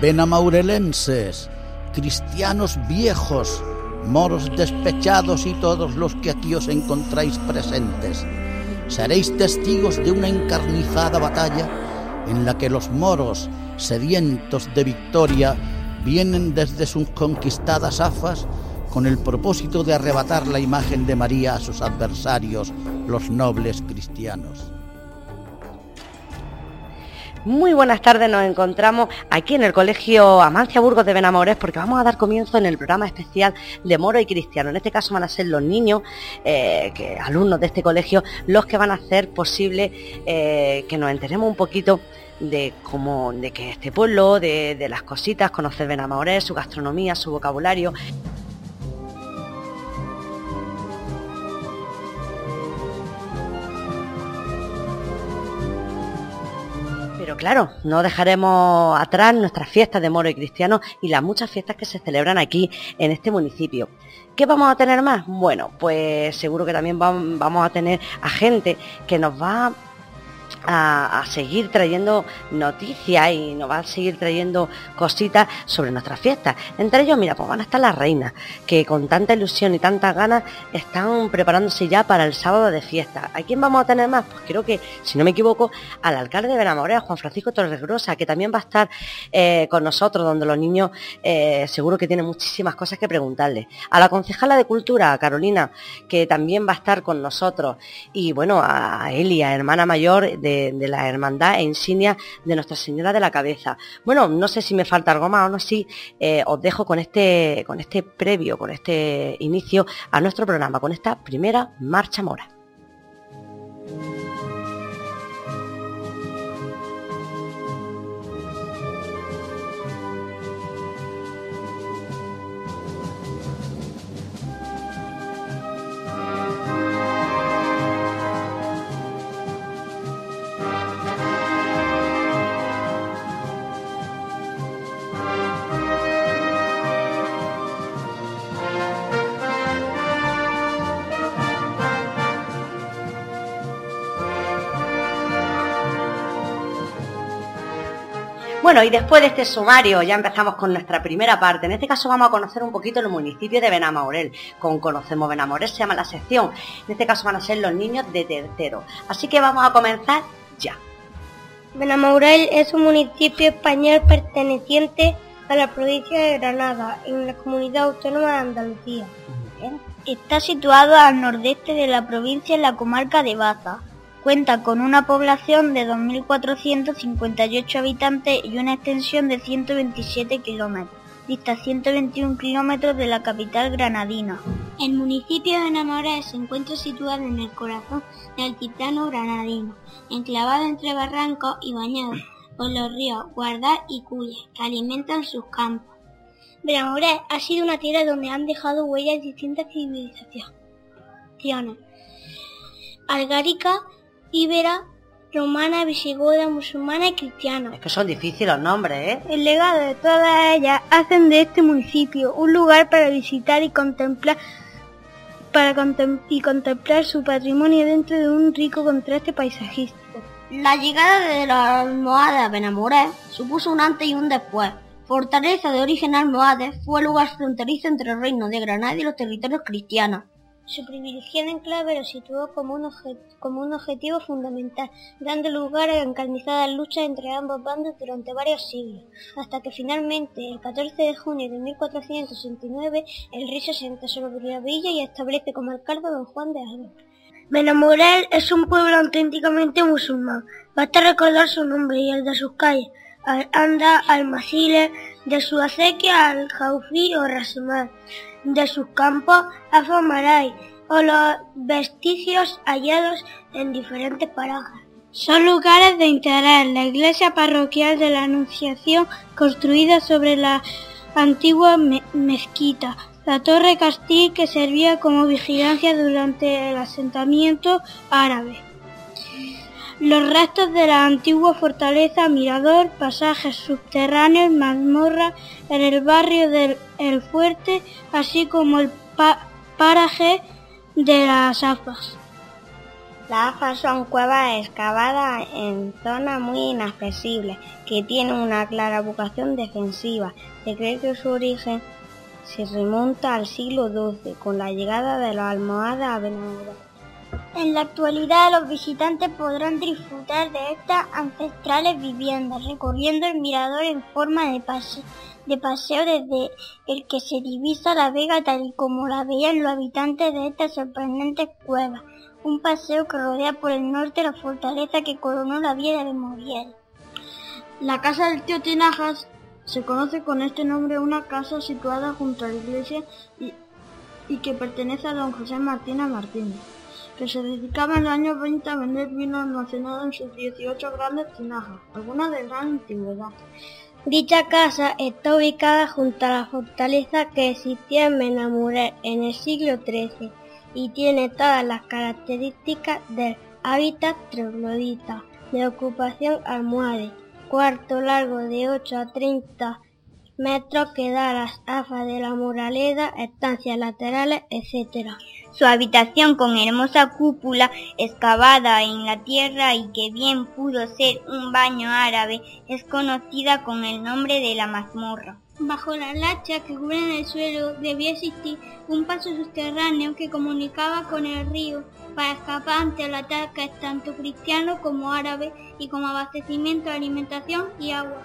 benamaurelenses, cristianos viejos, moros despechados y todos los que aquí os encontráis presentes, seréis testigos de una encarnizada batalla en la que los moros, sedientos de victoria, vienen desde sus conquistadas afas con el propósito de arrebatar la imagen de María a sus adversarios, los nobles cristianos. Muy buenas tardes, nos encontramos aquí en el Colegio Amancia Burgos de Benamores porque vamos a dar comienzo en el programa especial de Moro y Cristiano. En este caso van a ser los niños, eh, alumnos de este colegio, los que van a hacer posible eh, que nos enteremos un poquito de cómo, de que este pueblo, de, de las cositas, conocer Benamores, su gastronomía, su vocabulario. Pero claro, no dejaremos atrás nuestras fiestas de moro y cristiano y las muchas fiestas que se celebran aquí en este municipio. ¿Qué vamos a tener más? Bueno, pues seguro que también vamos a tener a gente que nos va seguir trayendo noticias y nos va a seguir trayendo cositas sobre nuestras fiestas. Entre ellos, mira, pues van a estar las reinas, que con tanta ilusión y tantas ganas están preparándose ya para el sábado de fiesta. ¿A quién vamos a tener más? Pues creo que, si no me equivoco, al alcalde de Benamorea, Juan Francisco Torres Grosa, que también va a estar eh, con nosotros, donde los niños eh, seguro que tienen muchísimas cosas que preguntarle. A la concejala de Cultura, Carolina, que también va a estar con nosotros. Y bueno, a Elia, hermana mayor de la hermandad e insignia de Nuestra Señora de la Cabeza. Bueno, no sé si me falta algo más o no, sí, eh, os dejo con este, con este previo, con este inicio a nuestro programa, con esta primera marcha mora. Bueno, y después de este sumario ya empezamos con nuestra primera parte. En este caso vamos a conocer un poquito el municipio de Benamaurel. Con Conocemos Benamaurel se llama la sección. En este caso van a ser los niños de tercero. Así que vamos a comenzar ya. Benamaurel es un municipio español perteneciente a la provincia de Granada, en la comunidad autónoma de Andalucía. Está situado al nordeste de la provincia en la comarca de Baza Cuenta con una población de 2.458 habitantes y una extensión de 127 kilómetros. Dista 121 kilómetros de la capital granadina. El municipio de Namoré se encuentra situado en el corazón del altiplano granadino, enclavado entre barrancos y bañado por los ríos Guardar y Cuya, que alimentan sus campos. Benamoré ha sido una tierra donde han dejado huellas distintas civilizaciones. Algárica, íbera, romana, visigoda, musulmana y cristiana. Es que son difíciles los nombres, ¿eh? El legado de todas ellas hacen de este municipio un lugar para visitar y contemplar para y contemplar su patrimonio dentro de un rico contraste paisajístico. La llegada de los almohades a Benamoré supuso un antes y un después. Fortaleza de origen almohade fue lugar fronterizo entre el reino de Granada y los territorios cristianos. Su privilegiado enclave lo situó como un, como un objetivo fundamental, dando lugar a encarnizadas luchas entre ambos bandos durante varios siglos, hasta que finalmente, el 14 de junio de 1469, el rey se sienta sobre la villa y establece como alcalde don Juan de Alba. Benamorel es un pueblo auténticamente musulmán. Basta recordar su nombre y el de sus calles, Al-Anda, Al-Masile, de su acequia Al-Jaufi o Rasimar de sus campos Maray o los vestigios hallados en diferentes parajes. Son lugares de interés. La iglesia parroquial de la Anunciación, construida sobre la antigua mezquita. La torre Castil, que servía como vigilancia durante el asentamiento árabe. Los restos de la antigua fortaleza, mirador, pasajes subterráneos, mazmorra en el barrio del El Fuerte, así como el paraje de las afas. Las AFAS son cuevas excavadas en zonas muy inaccesibles que tienen una clara vocación defensiva. Se cree que su origen se remonta al siglo XII con la llegada de los almohadas a Benamoré. En la actualidad los visitantes podrán disfrutar de estas ancestrales viviendas recorriendo el mirador en forma de, paseo desde el que se divisa la vega tal y como la veían los habitantes de estas sorprendentes cuevas un paseo que rodea por el norte la fortaleza que coronó la vía de Moriel. La casa del tío Tinajas se conoce con este nombre una casa situada junto a la iglesia y, que pertenece a don José Martínez Martínez, que se dedicaba en los años 20 a vender vino almacenado en sus 18 grandes tinajas, algunas de gran antigüedad. Dicha casa está ubicada junto a la fortaleza que existía en Menamuré en el siglo XIII y tiene todas las características del hábitat troglodita, de ocupación almohade, cuarto largo de 8 a 30 metros que da las afas de la muraleda, estancias laterales, etc. Su habitación con hermosa cúpula excavada en la tierra y que bien pudo ser un baño árabe es conocida con el nombre de la mazmorra. Bajo las lachas que cubren el suelo debía existir un paso subterráneo que comunicaba con el río para escapar ante el ataque tanto cristiano como árabe y como abastecimiento de alimentación y agua.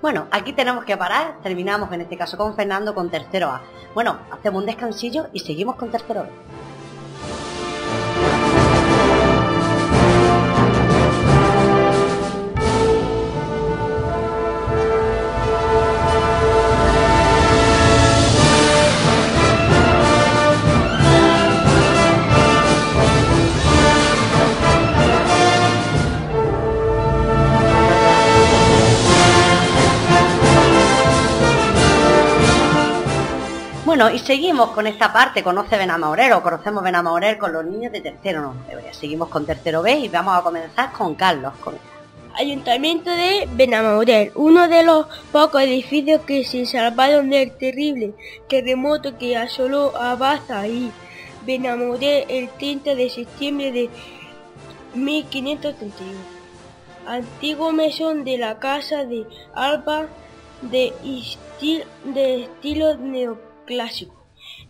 Bueno, aquí tenemos que parar, terminamos en este caso con Fernando con tercero A. Bueno, hacemos un descansillo y seguimos con tercero B. Bueno, y seguimos con esta parte, conoce Benamorel o conocemos Benamorel con los niños de tercero, no, seguimos con tercero B y vamos a comenzar con Carlos. Con... Ayuntamiento de Benamorel, uno de los pocos edificios que se salvaron del terrible terremoto que asoló a Baza y Benamorel el 30 de septiembre de 1531. Antiguo mesón de la casa de Alba de, de estilo neoclásico clásico.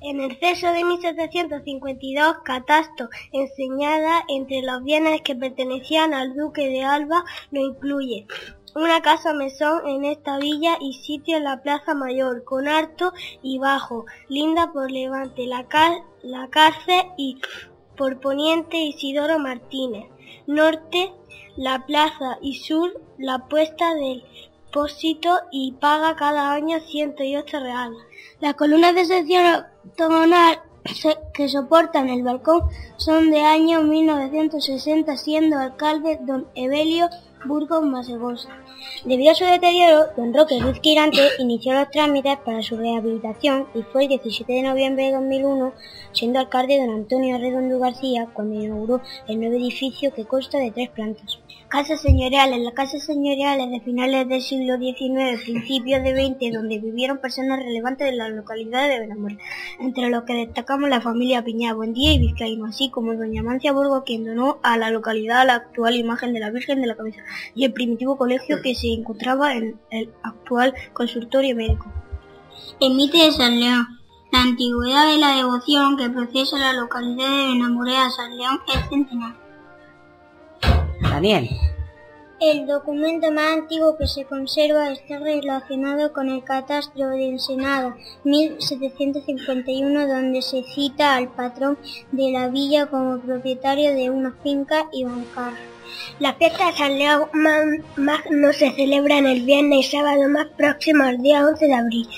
En el censo de 1752, Catasto, enseñada entre los bienes que pertenecían al duque de Alba, lo incluye. Una casa mesón en esta villa y sitio en la Plaza Mayor, con alto y bajo, linda por levante, la, la cárcel y por poniente Isidoro Martínez, norte la plaza y sur la puesta del pósito y paga cada año 108 reales. Las columnas de sección octogonal que soportan el balcón son de año 1960, siendo alcalde don Evelio Burgos Masegosa. Debido a su deterioro, don Roque Ruiz Quirante inició los trámites para su rehabilitación y fue el 17 de noviembre de 2001, siendo alcalde don Antonio Redondo García, cuando inauguró el nuevo edificio que consta de tres plantas. Casas señoriales. Las casas señoriales de finales del siglo XIX, principios de XX, donde vivieron personas relevantes de la localidad de Benamor, entre los que destacamos la familia Piña Buendía y Vizcaíno, así como doña Mancia Burgo, quien donó a la localidad la actual imagen de la Virgen de la Cabeza, y el primitivo colegio que se encontraba en el actual consultorio médico. Emite de San León. La antigüedad de la devoción que procesa la localidad de Benamorea San León es centenaria. El documento más antiguo que se conserva está relacionado con el catastro de Ensenada, 1751, donde se cita al patrón de la villa como propietario de una finca y bancar. La fiesta de San León no se celebra en el viernes y sábado más próximo al día 11 de abril.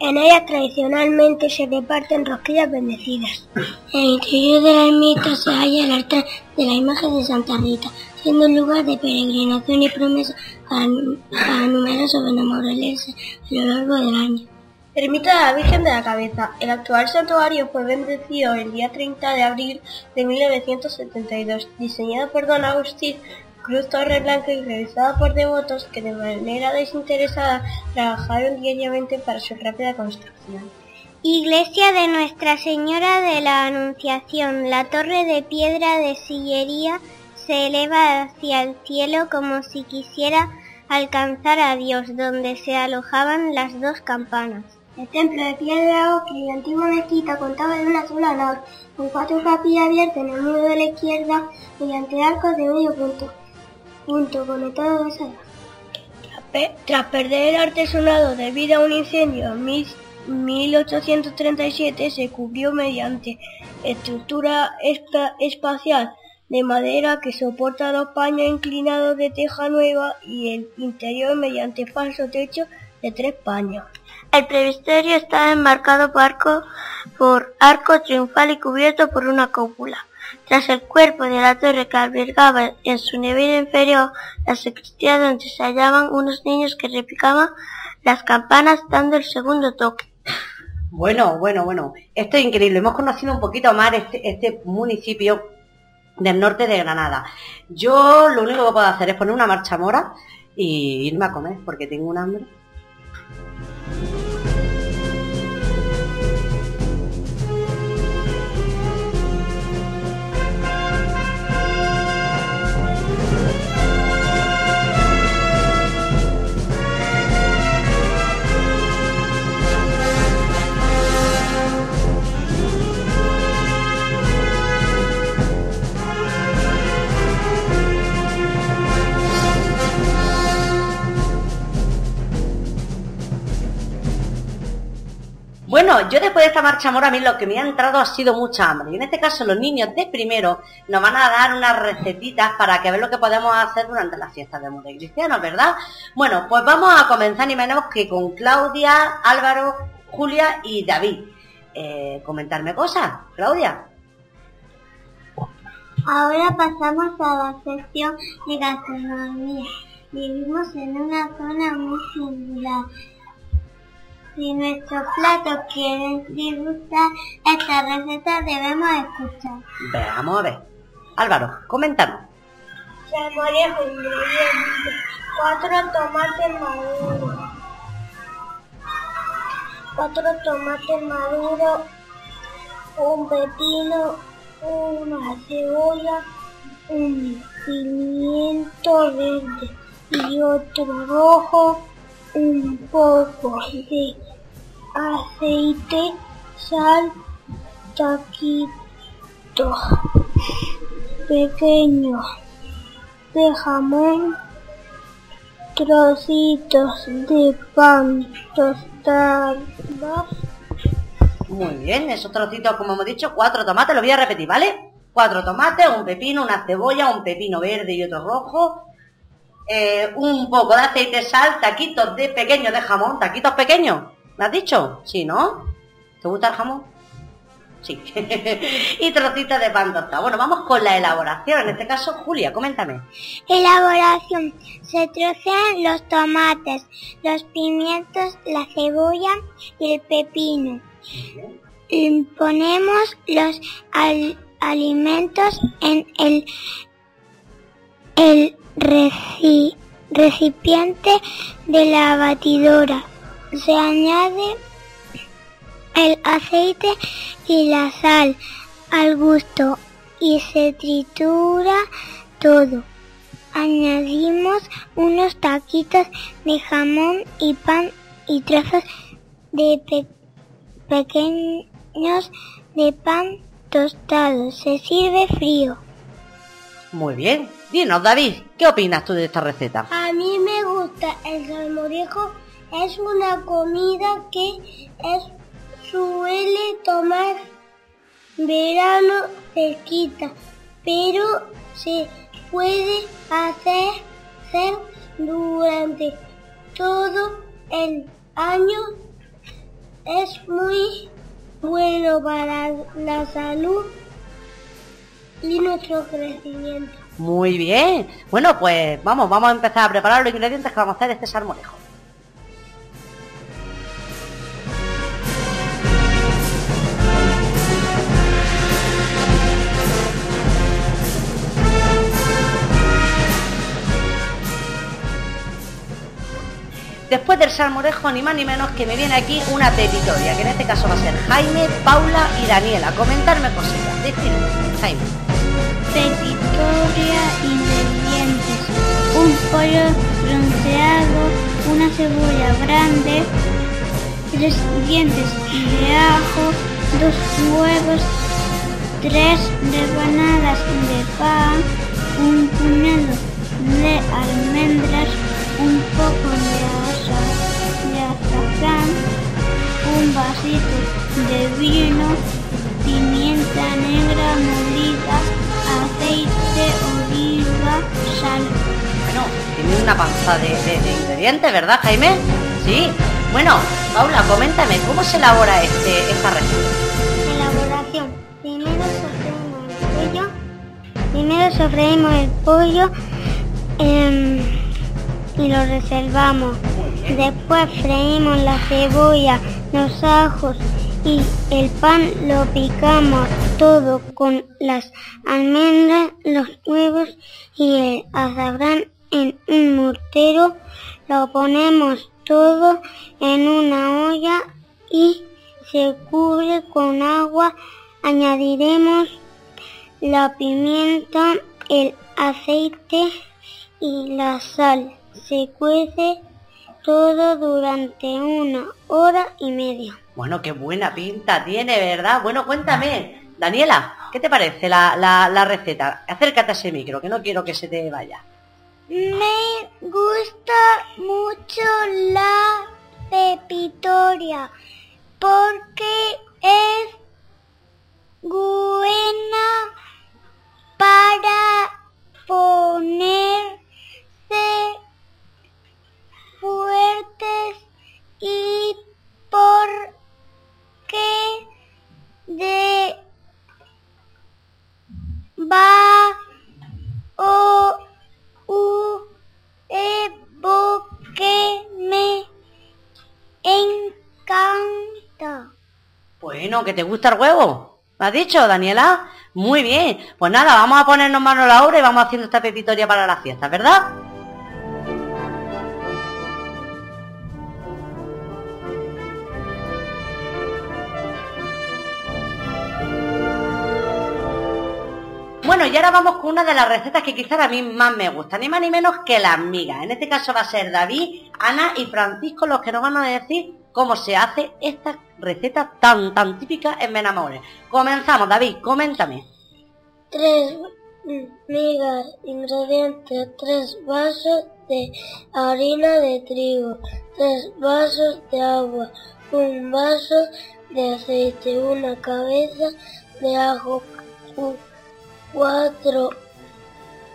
En ella tradicionalmente se reparten rosquillas bendecidas. En el interior de la ermita se halla el altar de la imagen de Santa Rita, siendo lugar de peregrinación y promesa para, numerosos benamoreleses a lo largo del año. Ermita de la Virgen de la Cabeza. El actual santuario fue bendecido el día 30 de abril de 1972, diseñado por don Agustín Cruz Torre Blanca y realizado por devotos que de manera desinteresada trabajaron diariamente para su rápida construcción. Iglesia de Nuestra Señora de la Anunciación, la torre de piedra de sillería se eleva hacia el cielo como si quisiera alcanzar a Dios, donde se alojaban las dos campanas. El templo de piedra ocre y la antigua mezquita contaba de una sola nave, con cuatro capillas abiertas en el muro de la izquierda mediante arcos de medio punto, punto conectados a Tras perder el artesonado debido a un incendio en 1837, se cubrió mediante estructura espacial de madera que soporta dos paños inclinados de teja nueva y el interior mediante falso techo de tres paños. El presbiterio está enmarcado por arco, por arco triunfal y cubierto por una cúpula. Tras el cuerpo de la torre que albergaba en su nivel inferior la sacristía donde se hallaban unos niños que repicaban las campanas dando el segundo toque. Bueno, bueno, bueno, esto es increíble. Hemos conocido un poquito más este, este municipio del norte de Granada. Yo lo único que puedo hacer es poner una marcha mora y irme a comer porque tengo un hambre. De esta marcha amor a mí lo que me ha entrado ha sido mucha hambre. Y en este caso los niños de primero nos van a dar unas recetitas para que ver lo que podemos hacer durante las fiestas de Mundo Cristiano, ¿verdad? Bueno, pues vamos a comenzar ni menos que con Claudia, Álvaro, Julia y David. Eh, comentarme cosas, Claudia. Ahora pasamos a la sección de gastronomía. Vivimos en una zona muy singular si nuestros platos quieren disgustar, esta receta debemos escuchar. Veamos a ver. Álvaro, coméntanos. Salmorejo ingredientes. Cuatro tomates maduros. Cuatro tomates maduros. Un pepino. Una cebolla. Un pimiento verde. Y otro rojo. Un poco de aceite, sal, taquitos pequeños de jamón, trocitos de pan tostados. Muy bien, esos trocitos, como hemos dicho, cuatro tomates, lo voy a repetir, ¿vale? Cuatro tomates, un pepino, una cebolla, un pepino verde y otro rojo, eh, un poco de aceite, sal, taquitos de pequeños de jamón, taquitos pequeños, ¿me has dicho? Sí, ¿no? ¿Te gusta el jamón? Sí. y trocitos de pan tostado. Bueno, vamos con la elaboración. En este caso, Julia, coméntame. Elaboración. Se trocean los tomates, los pimientos, la cebolla y el pepino. Ponemos los alimentos en el, el recipiente de la batidora. Se añade el aceite y la sal al gusto y se tritura todo. Añadimos unos taquitos de jamón y pan y trozos de pequeños de pan tostado. Se sirve frío. Muy bien. Dinos, David, ¿qué opinas tú de esta receta? A mí me gusta el salmorejo. Es una comida que es, suele tomar verano cerquita, pero se puede hacer, hacer durante todo el año. Es muy bueno para la salud y nuestro crecimiento. Muy bien. Bueno, pues vamos, vamos a empezar a preparar los ingredientes que vamos a hacer este salmorejo. Después del salmorejo, ni más ni menos que me viene aquí una pepitoria, que en este caso va a ser Jaime, Paula y Daniela. Comentarme cositas. Decirme, Jaime. Un pollo bronceado, una cebolla grande, tres dientes de ajo, dos huevos, tres rebanadas de pan, un puñado de almendras, un poco de, de azafrán, un vasito de vino, pimienta negra molida, sal. Bueno, tiene una panza de, ingredientes, ¿verdad, Jaime? Sí. Bueno, Paula, coméntame, ¿cómo se elabora este, esta receta? Elaboración. Primero sofreímos el pollo. Primero sofreímos el pollo em, y lo reservamos. Después freímos la cebolla, los ajos y el pan lo picamos todo con las almendras, los huevos y el azafrán en un mortero. Lo ponemos todo en una olla y se cubre con agua. Añadiremos la pimienta, el aceite y la sal. Se cuece todo durante una hora y media. Bueno, qué buena pinta tiene, ¿verdad? Bueno, cuéntame, Daniela, ¿qué te parece la, la, receta? Acércate a ese micro, que no quiero que se te vaya. Me gusta mucho la pepitoria porque es ¿que te gusta el huevo? ¿Me has dicho, Daniela? Muy bien. Pues nada, vamos a ponernos mano a la obra y vamos haciendo esta pepitoria para la fiesta, ¿verdad? Bueno, y ahora vamos con una de las recetas que quizás a mí más me gusta, ni más ni menos que las migas. En este caso va a ser David, Ana y Francisco los que nos van a decir cómo se hace esta receta tan, tan típica en Benamores. Comenzamos, David, coméntame. Tres migas, ingredientes, tres vasos de harina de trigo, tres vasos de agua, un vaso de aceite, una cabeza de ajo, cuatro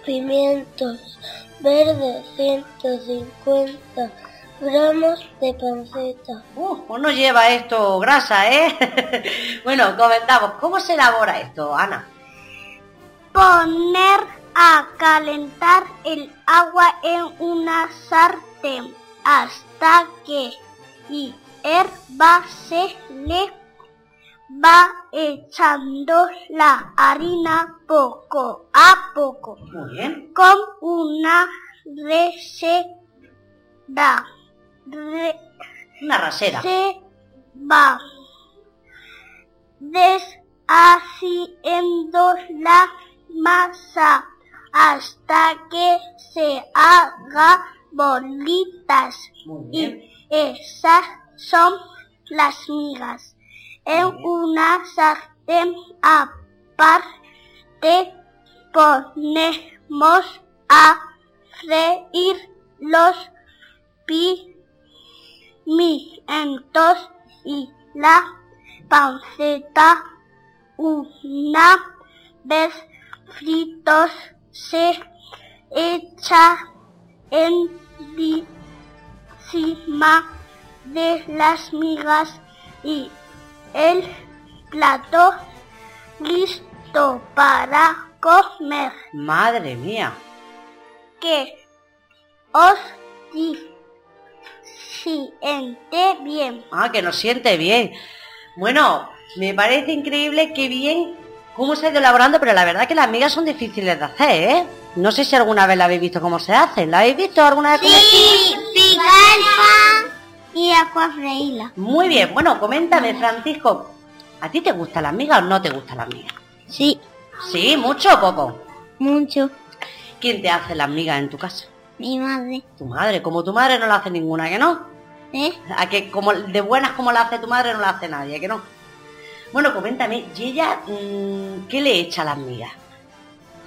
pimientos verdes, 150 gramos de panceta. Uh, pues no lleva esto grasa, ¿eh? bueno, comentamos, ¿cómo se elabora esto, Ana? Poner a calentar el agua en una sartén hasta que hierva se le va echando la harina poco a poco. Muy bien. Con una una rasera. Se va deshaciendo la masa hasta que se haga bolitas. Y esas son las migas en una sartén aparte ponemos a freír los pimientos y la panceta una vez fritos se echa encima de las migas y el plato listo para comer. Madre mía. Que os siente bien. Ah, que nos siente bien. Bueno, me parece increíble que bien cómo se ha ido elaborando, pero la verdad que las migas son difíciles de hacer, ¿eh? No sé si alguna vez la habéis visto cómo se hacen. ¿La habéis visto alguna vez? Sí, picar y. Muy bien, bueno, coméntame, Francisco, ¿a ti te gusta la miga o no te gusta la miga? Sí. ¿Sí? ¿Mucho o poco? Mucho. ¿Quién te hace las migas en tu casa? Mi madre. Tu madre, como tu madre no la hace ninguna, ¿que no? ¿Eh? A que como de buenas como la hace tu madre no la hace nadie, ¿que no? Bueno, coméntame, ¿y ella mm, qué le echa a las migas?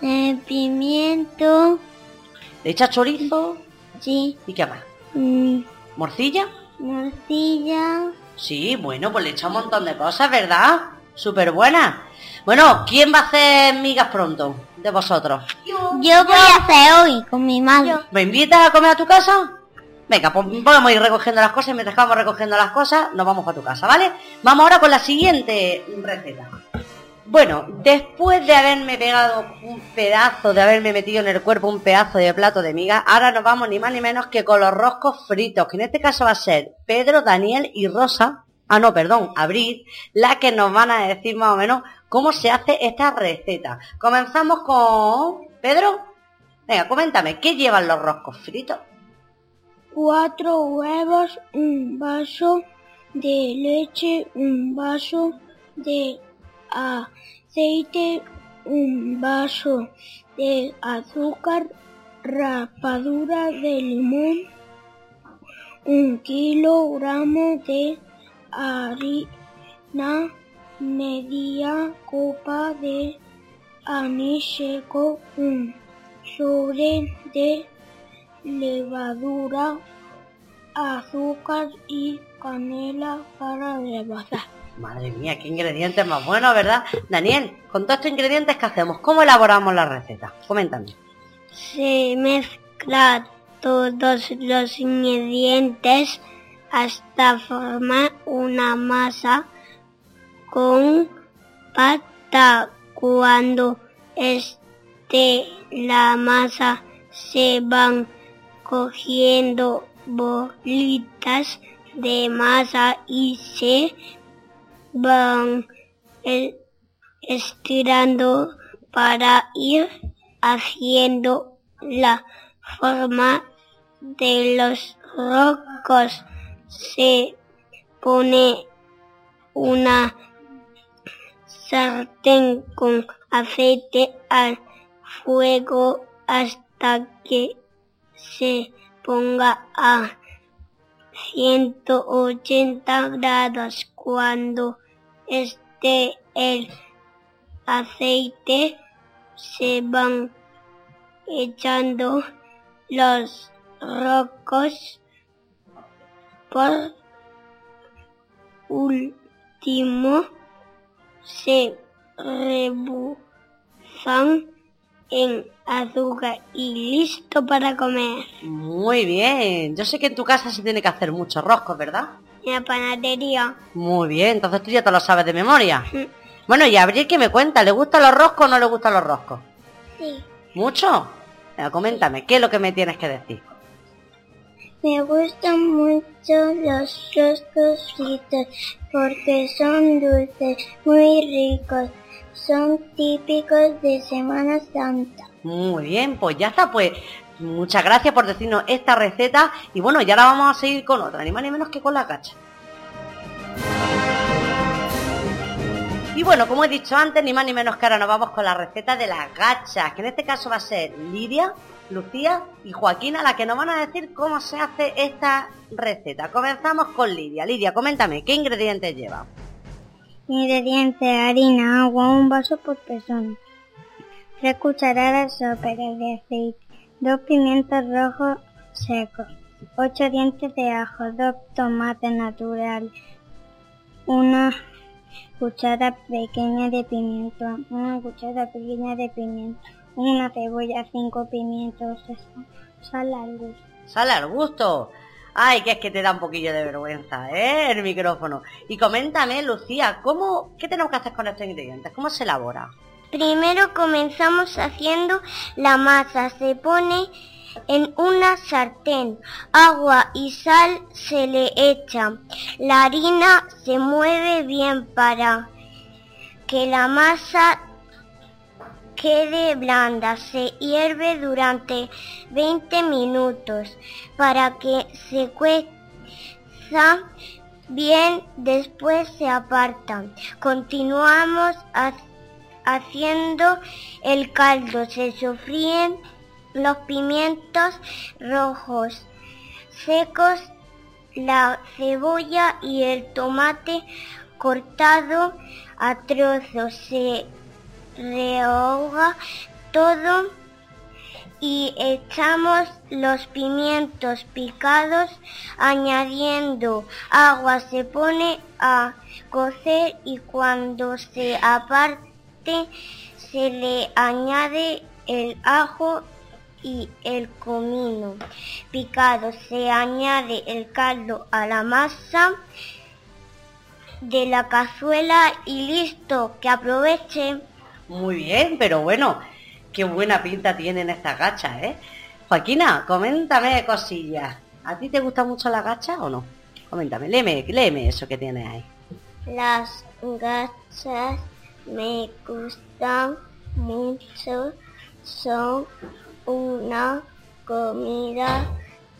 Eh, pimiento. ¿Le echa chorizo? Sí. ¿Y qué más? Mm, ¿Morcilla? morcilla. Sí, bueno, pues le echa un montón de cosas, ¿verdad? Súper buena. Bueno, ¿quién va a hacer migas pronto de vosotros? Yo voy a hacer hoy con mi madre. ¿Me invitas a comer a tu casa? Venga, pues vamos a ir recogiendo las cosas y mientras vamos recogiendo las cosas, nos vamos a tu casa, ¿vale? Vamos ahora con la siguiente receta. Bueno, después de haberme pegado un pedazo, de haberme metido en el cuerpo un pedazo de plato de migas, ahora nos vamos ni más ni menos que con los roscos fritos, que en este caso va a ser Pedro, Daniel y Rosa, ah no, perdón, Abril, la que nos van a decir más o menos cómo se hace esta receta. Comenzamos con Pedro. Venga, coméntame, ¿qué llevan los roscos fritos? cuatro huevos, un vaso de leche, un vaso de aceite, un vaso de azúcar, rapadura de limón, un kilogramo de harina, media copa de anís seco, un sobre de levadura, azúcar y canela para rebozar. Madre mía, qué ingredientes más buenos, ¿verdad? Daniel, con todos estos ingredientes, ¿qué hacemos? ¿Cómo elaboramos la receta? Coméntame. Se mezcla todos los ingredientes hasta formar una masa con pasta. Cuando esté la masa se van cogiendo bolitas de masa y se van eh, estirando para ir haciendo la forma de los rocos. Se pone una sartén con aceite al fuego hasta que se ponga a 180 grados. Cuando esté el aceite se van echando los rocos por último se rebuzan en azúcar y listo para comer. Muy bien. Yo sé que en tu casa se tiene que hacer muchos roscos, ¿verdad? En la panadería. Muy bien, entonces tú ya te lo sabes de memoria. Bueno, y Abril, ¿qué me cuenta? ¿Le gustan los roscos o no le gustan los roscos? Sí. ¿Mucho? Coméntame, ¿qué es lo que me tienes que decir? Me gustan mucho los roscos porque son dulces, muy ricos. Son típicos de Semana Santa. Muy bien, pues ya está, pues muchas gracias por decirnos esta receta y bueno, ya ahora vamos a seguir con otra, ni más ni menos que con la cacha. Y bueno, como he dicho antes, ni más ni menos que ahora nos vamos con la receta de las gachas, que en este caso va a ser Lidia, Lucía y Joaquina la que nos van a decir cómo se hace esta receta. Comenzamos con Lidia. Lidia, coméntame, ¿qué ingredientes lleva? Ingredientes, harina, agua, un vaso por persona. Tres cucharadas soperas de aceite. Dos pimientos rojos secos. Ocho dientes de ajo. Dos tomates naturales. Una cuchara pequeña de pimiento. Una cuchara pequeña de pimiento. Una cebolla, cinco pimientos. Sal al gusto. Sale al gusto. Ay, que es que te da un poquillo de vergüenza, ¿eh? El micrófono. Y coméntame, Lucía, ¿cómo, ¿qué tenemos que hacer con estos ingredientes? ¿Cómo se elabora? Primero comenzamos haciendo la masa. Se pone en una sartén. Agua y sal se le echa. La harina se mueve bien para que la masa quede blanda. Se hierve durante 20 minutos para que se cueza bien. Después se aparta. Continuamos haciendo el caldo. Se sofríen los pimientos rojos secos, la cebolla y el tomate cortado a trozos. Rehoga todo y echamos los pimientos picados añadiendo agua. Se pone a cocer y cuando se aparte se le añade el ajo y el comino picado. Se añade el caldo a la masa de la cazuela y listo que aproveche muy bien pero bueno Qué buena pinta tienen estas gachas, ¿eh? Joaquina, coméntame cosillas. ¿A ti te gusta mucho la gacha o no? Coméntame, léeme, léeme eso que tienes ahí. Las gachas me gustan mucho. Son una comida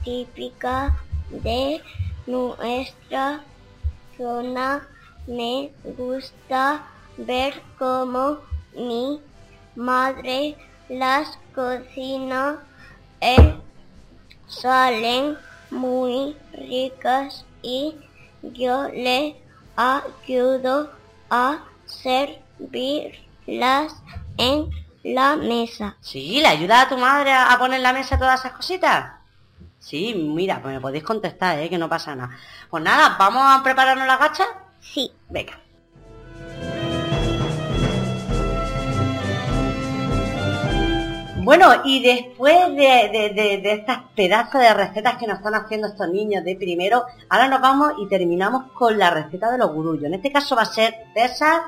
típica de nuestra zona. Me gusta ver cómo mi madre las cocina y salen muy ricas y yo le ayudo a servirlas en la mesa. Sí, ¿le ayuda a tu madre a poner en la mesa todas esas cositas? Sí, mira, pues me podéis contestar, ¿eh? que no pasa nada. Pues nada, ¿vamos a prepararnos la gacha? Sí. Venga. Bueno, y después de, de, estas pedazos de recetas que nos están haciendo estos niños de primero, ahora nos vamos y terminamos con la receta de los gurullos. En este caso va a ser César,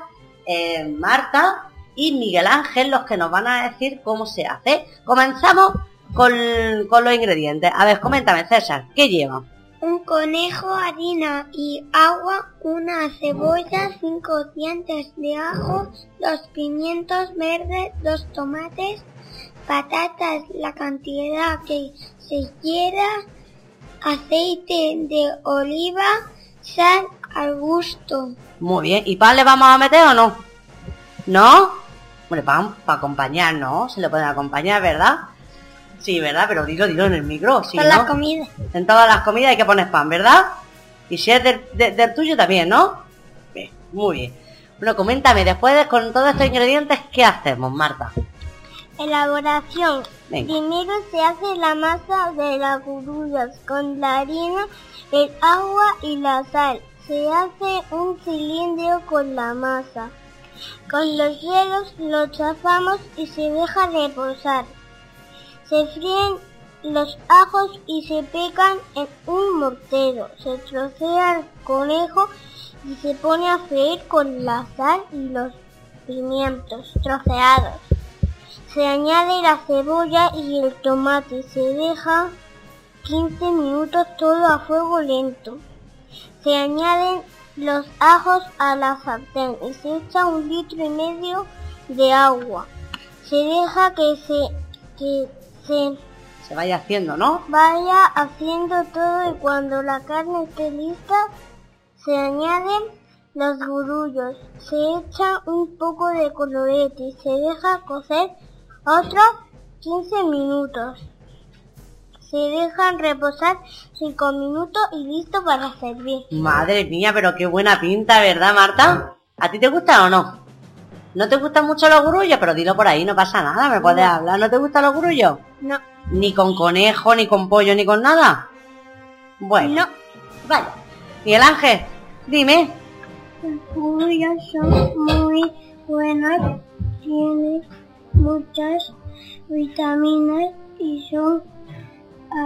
eh, Marta y Miguel Ángel los que nos van a decir cómo se hace. Comenzamos con, los ingredientes. A ver, coméntame César, ¿qué lleva? Un conejo, harina y agua, una cebolla, cinco dientes de ajo, dos pimientos verdes, dos tomates, patatas la cantidad que se quiera, aceite de oliva, sal al gusto. Muy bien, ¿y pan le vamos a meter o no? ¿No? Bueno, pan para acompañar, ¿no? Se le pueden acompañar, ¿verdad? Sí, ¿verdad? Pero dilo, dilo en el micro, sí, En las comidas. En todas las comidas hay que poner pan, ¿verdad? Y si es del, tuyo también, ¿no? Bien, muy bien. Bueno, coméntame, después de, con todos estos ingredientes, ¿qué hacemos, Marta? Elaboración. Primero se hace la masa de las gurullas con la harina, el agua y la sal. Se hace un cilindro con la masa. Con los dedos lo chafamos y se deja reposar. Se fríen los ajos y se pecan en un mortero. Se trocea el conejo y se pone a freír con la sal y los pimientos troceados. Se añade la cebolla y el tomate. Se deja 15 minutos todo a fuego lento. Se añaden los ajos a la sartén y se echa un litro y medio de agua. Se deja que se que se se vaya haciendo, ¿no? Vaya haciendo todo y cuando la carne esté lista se añaden los gurullos, se echa un poco de colorete y se deja cocer otros 15 minutos. Se dejan reposar 5 minutos y listo para servir. Madre mía, pero qué buena pinta, ¿verdad, Marta? ¿A ti te gusta o no? ¿No te gustan mucho los grullos? Pero dilo por ahí, no pasa nada, me puedes hablar. ¿No te gustan los grullos? No. ¿Ni con conejo, ni con pollo, ni con nada? Bueno. No. Vaya. ¿Y el Ángel? Dime. Los grullos son muy buenos. Tienen muchas vitaminas y son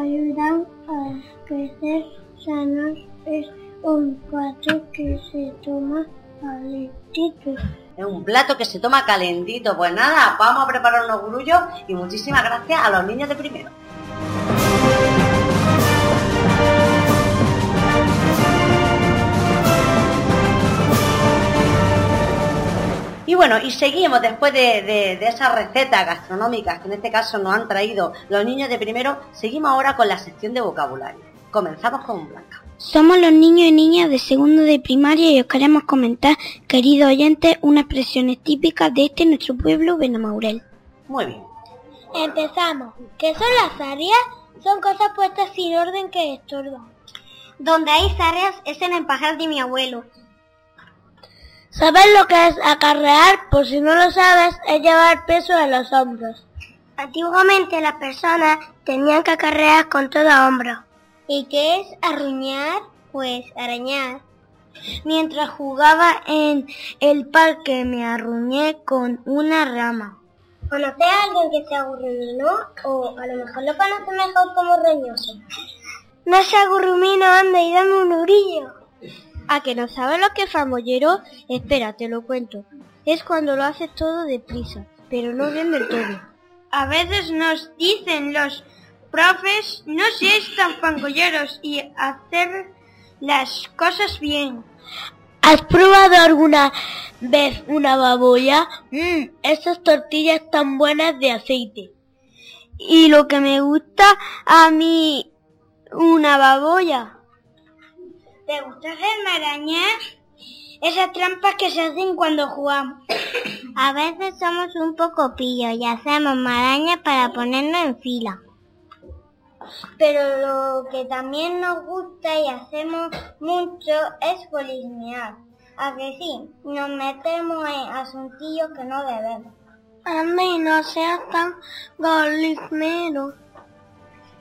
ayudan a crecer sanos. Es un plato que se toma calentito. Es un plato que se toma calentito. Pues nada, vamos a preparar unos grullos y muchísimas gracias a los niños de primero. Y bueno, y seguimos después de, de, esas recetas gastronómicas que en este caso nos han traído los niños de primero, seguimos ahora con la sección de vocabulario. Comenzamos con Blanca. Somos los niños y niñas de segundo de primaria y os queremos comentar, queridos oyentes, unas expresiones típicas de este nuestro pueblo Benamaurel. Muy bien. Empezamos. ¿Qué son las áreas? Son cosas puestas sin orden que estorban. Donde hay zarrias es en el pajar de mi abuelo. ¿Sabes lo que es acarrear? Por si no lo sabes, es llevar peso en los hombros. Antiguamente las personas tenían que acarrear con todo hombro. ¿Y qué es arruñar? Pues arañar. Mientras jugaba en el parque me arruñé con una rama. ¿Conoce a alguien que sea gurrumino? O a lo mejor lo conoce mejor como reñoso. No sea gurrumino, anda y dame un urillo. ¿A que no sabes lo que es famollero? Espera, te lo cuento. Es cuando lo haces todo deprisa, pero no bien del todo. A veces nos dicen los profes, no seáis tan fangolleros y hacer las cosas bien. ¿Has probado alguna vez una baboya? Mmm, esas tortillas tan buenas de aceite. Y lo que me gusta a mí, una baboya. ¿Te gusta hacer marañas? Esas trampas que se hacen cuando jugamos. A veces somos un poco pillos y hacemos marañas para ponernos en fila. Pero lo que también nos gusta y hacemos mucho es polismear. A que sí, nos metemos en asuntillos que no debemos. Anda y no seas tan golismero.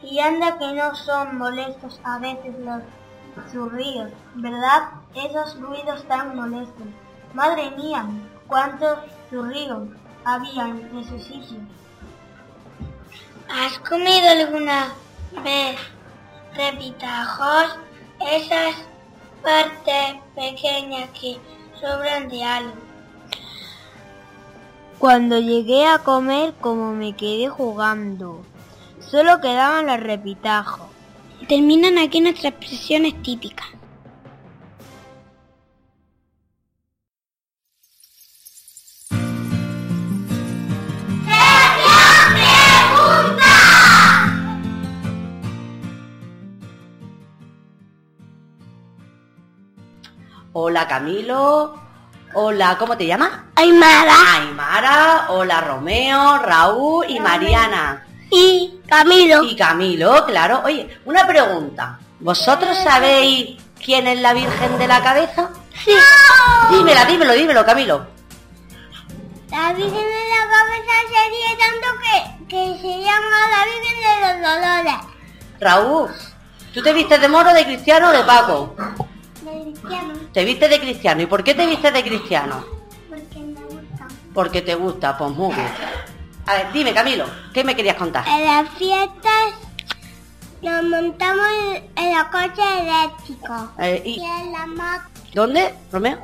Y anda que no son molestos a veces los churridos, ¿verdad? Esos ruidos tan molestos. Madre mía, cuántos churridos había en ese sitio. ¿Has comido alguna vez repitajos? Esas partes pequeñas que sobran de algo. Cuando llegué a comer, como me quedé jugando, solo quedaban los repitajos. Terminan aquí nuestras expresiones típicas. Hola Camilo. Hola, ¿cómo te llamas? Aymara Aymara. Hola Romeo, Raúl y Mariana. Y Camilo. Y Camilo, claro. Oye, una pregunta. ¿Vosotros sabéis quién es la Virgen de la Cabeza? Sí. Dímela, dímelo, dímelo, Camilo. La Virgen de la Cabeza sería tanto que, que se llama la Virgen de los Dolores. Raúl, ¿tú te vistes de moro, de cristiano o de Paco? De cristiano, Te vistes de cristiano. ¿Y por qué te vistes de cristiano? porque me gusta. Porque te gusta, pues muy bien. A ver, dime, Camilo, ¿qué me querías contar? En las fiestas nos montamos en los coches eléctricos. Eh, Y ¿y en la moto dónde, Romeo?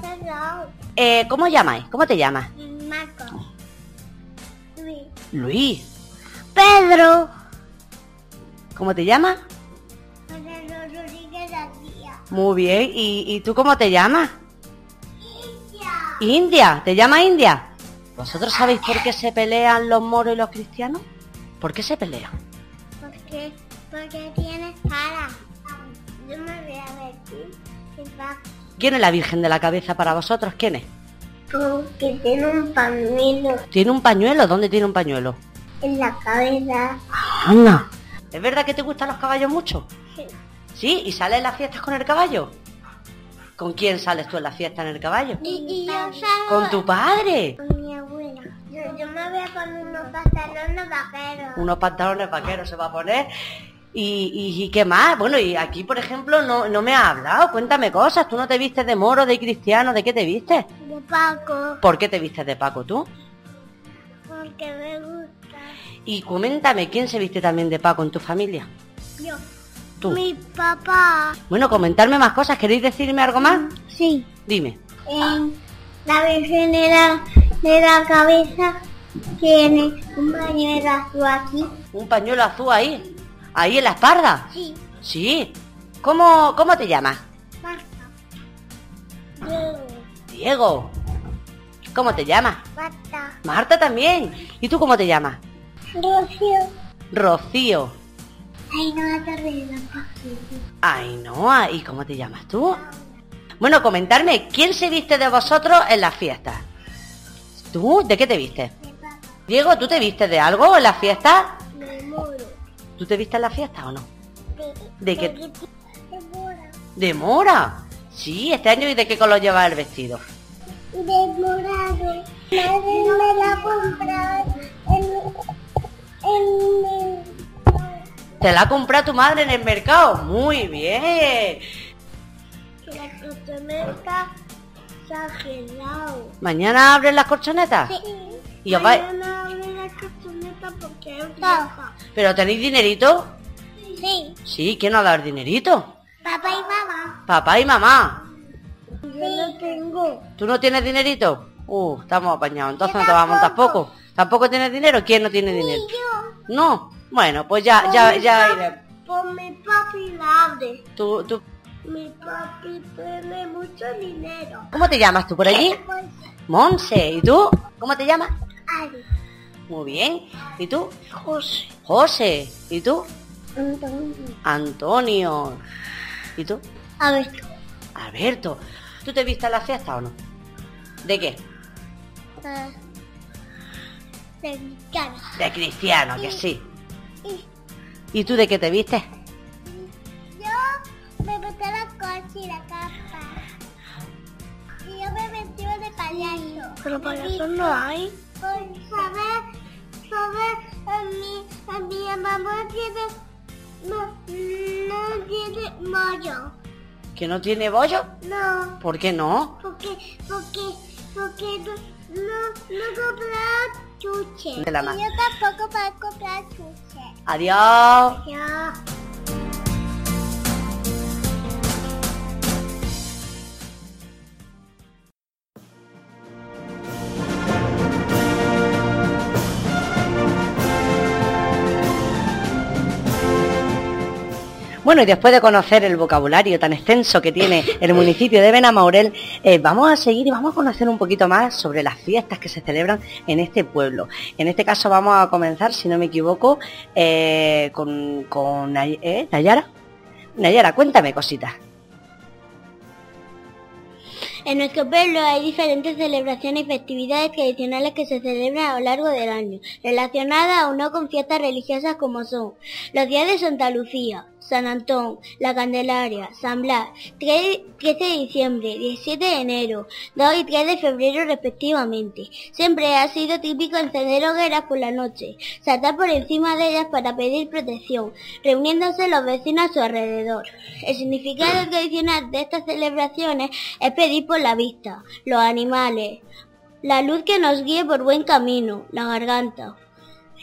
cerrado. Eh, ¿Cómo llamáis? ¿Cómo te llamas? Marco. Luis. Luis. Pedro. ¿Cómo te llamas? Muy bien. ¿Y, y tú cómo te llamas? India. ¿Te llamas India? ¿Vosotros sabéis por qué se pelean los moros y los cristianos? ¿Por qué se pelean? Porque, porque tiene cara. Yo me voy a vestir sin ¿Quién es la Virgen de la Cabeza para vosotros? ¿Quién es? Porque tiene un pañuelo ¿Tiene un pañuelo? ¿Dónde tiene un pañuelo? en la cabeza. Anda. ¿Es verdad que te gustan los caballos mucho? Sí. ¿Sí? ¿Y sales en las fiestas con el caballo? ¿Con quién sales tú en las fiestas en el caballo? Y, y yo salgo ¿Con tu padre? con mi abuela. Yo, yo me voy a poner unos pantalones vaqueros. Unos pantalones vaqueros se va a poner. ¿Y, y, y qué más? Bueno, y aquí, por ejemplo, no, no me has hablado. Cuéntame cosas. ¿Tú no te vistes de moro, de cristiano? ¿De qué te vistes? De Paco. ¿Por qué te vistes de Paco tú? Porque me gusta. Y coméntame, ¿quién se viste también de Paco en tu familia? Yo. Tú. Mi papá. Bueno, comentarme más cosas. ¿Queréis decirme algo más? Sí. Dime. En la Virgen de la, de la cabeza tiene un pañuelo azul aquí. Un pañuelo azul ahí. Ahí en la espalda. Sí. Sí. ¿Cómo, cómo te llamas? Marca. Diego. Diego. ¿Cómo te llamas? Marta. Marta también. ¿Y tú cómo te llamas? Rocío. Rocío. Ainhoa Torrero. Ainhoa, ¿y cómo te llamas tú? Bueno, comentarme, ¿quién se viste de vosotros en las fiestas? ¿Tú? ¿De qué te viste? Diego, ¿tú te viste de algo en las fiestas? De moro. ¿Tú te viste en la fiesta o no? ¿De qué? De mora. ¿De mora? Sí, este año ¿y de qué color lleva el vestido? De morado. Madre me la compró ¿Te la ha comprado tu madre en el mercado? Muy bien. que la colchoneta se ha gelado. ¿Mañana abren las colchonetas? Sí. ¿Y os vais- Mañana abre la colchoneta porque es vieja. ¿Pero tenéis dinerito? Sí. Sí, ¿quién os da el dinerito? Papá y mamá. Papá y mamá. Yo no tengo. ¿Tú no tienes dinerito? Uh, estamos apañados. Entonces no te vas a montar poco. ¿Tampoco tienes dinero? ¿Quién no tiene dinero? Yo. No. Bueno, pues ya, ya, ya iré. Pues mi papi la abre. Tú, tú, Mi papi tiene mucho dinero. ¿Cómo te llamas tú por allí? Pues, Monse. ¿Y tú? ¿Cómo te llamas? Ari. Muy bien. ¿Y tú? José. José. ¿Y tú? Antonio. Antonio. ¿Y tú? A ver. Alberto. ¿Tú te viste a la fiesta o no? ¿De qué? ah, de cara. De cristiano, que sí. Y ¿Y tú de qué te viste? yo me metí la coche y la capa. Y yo me metí de payaso. Pero payaso no hay. Pues saber, saber, a mi, a mi mamá tiene, no, no tiene mollo. ¿Que no tiene bollo? No, ¿Por qué no? porque, porque, porque no, no, no comprar chuche. De la y yo tampoco para comprar アディオー。Bueno, y después de conocer el vocabulario tan extenso que tiene el municipio de Benamaurel, eh, vamos a seguir y vamos a conocer un poquito más sobre las fiestas que se celebran en este pueblo. En este caso vamos a comenzar, si no me equivoco, eh, con, ¿eh? Nayara. Nayara, cuéntame cositas. En nuestro pueblo hay diferentes celebraciones y festividades tradicionales que se celebran a lo largo del año, relacionadas o no con fiestas religiosas como son los días de Santa Lucía, San Antón, la Candelaria, San Blas, 3 13 de diciembre, 17 de enero, 2 y 3 de febrero respectivamente. Siempre ha sido típico encender hogueras por la noche, saltar por encima de ellas para pedir protección, reuniéndose los vecinos a su alrededor. El significado tradicional de estas celebraciones es pedir por la vista, los animales, la luz que nos guíe por buen camino, la garganta.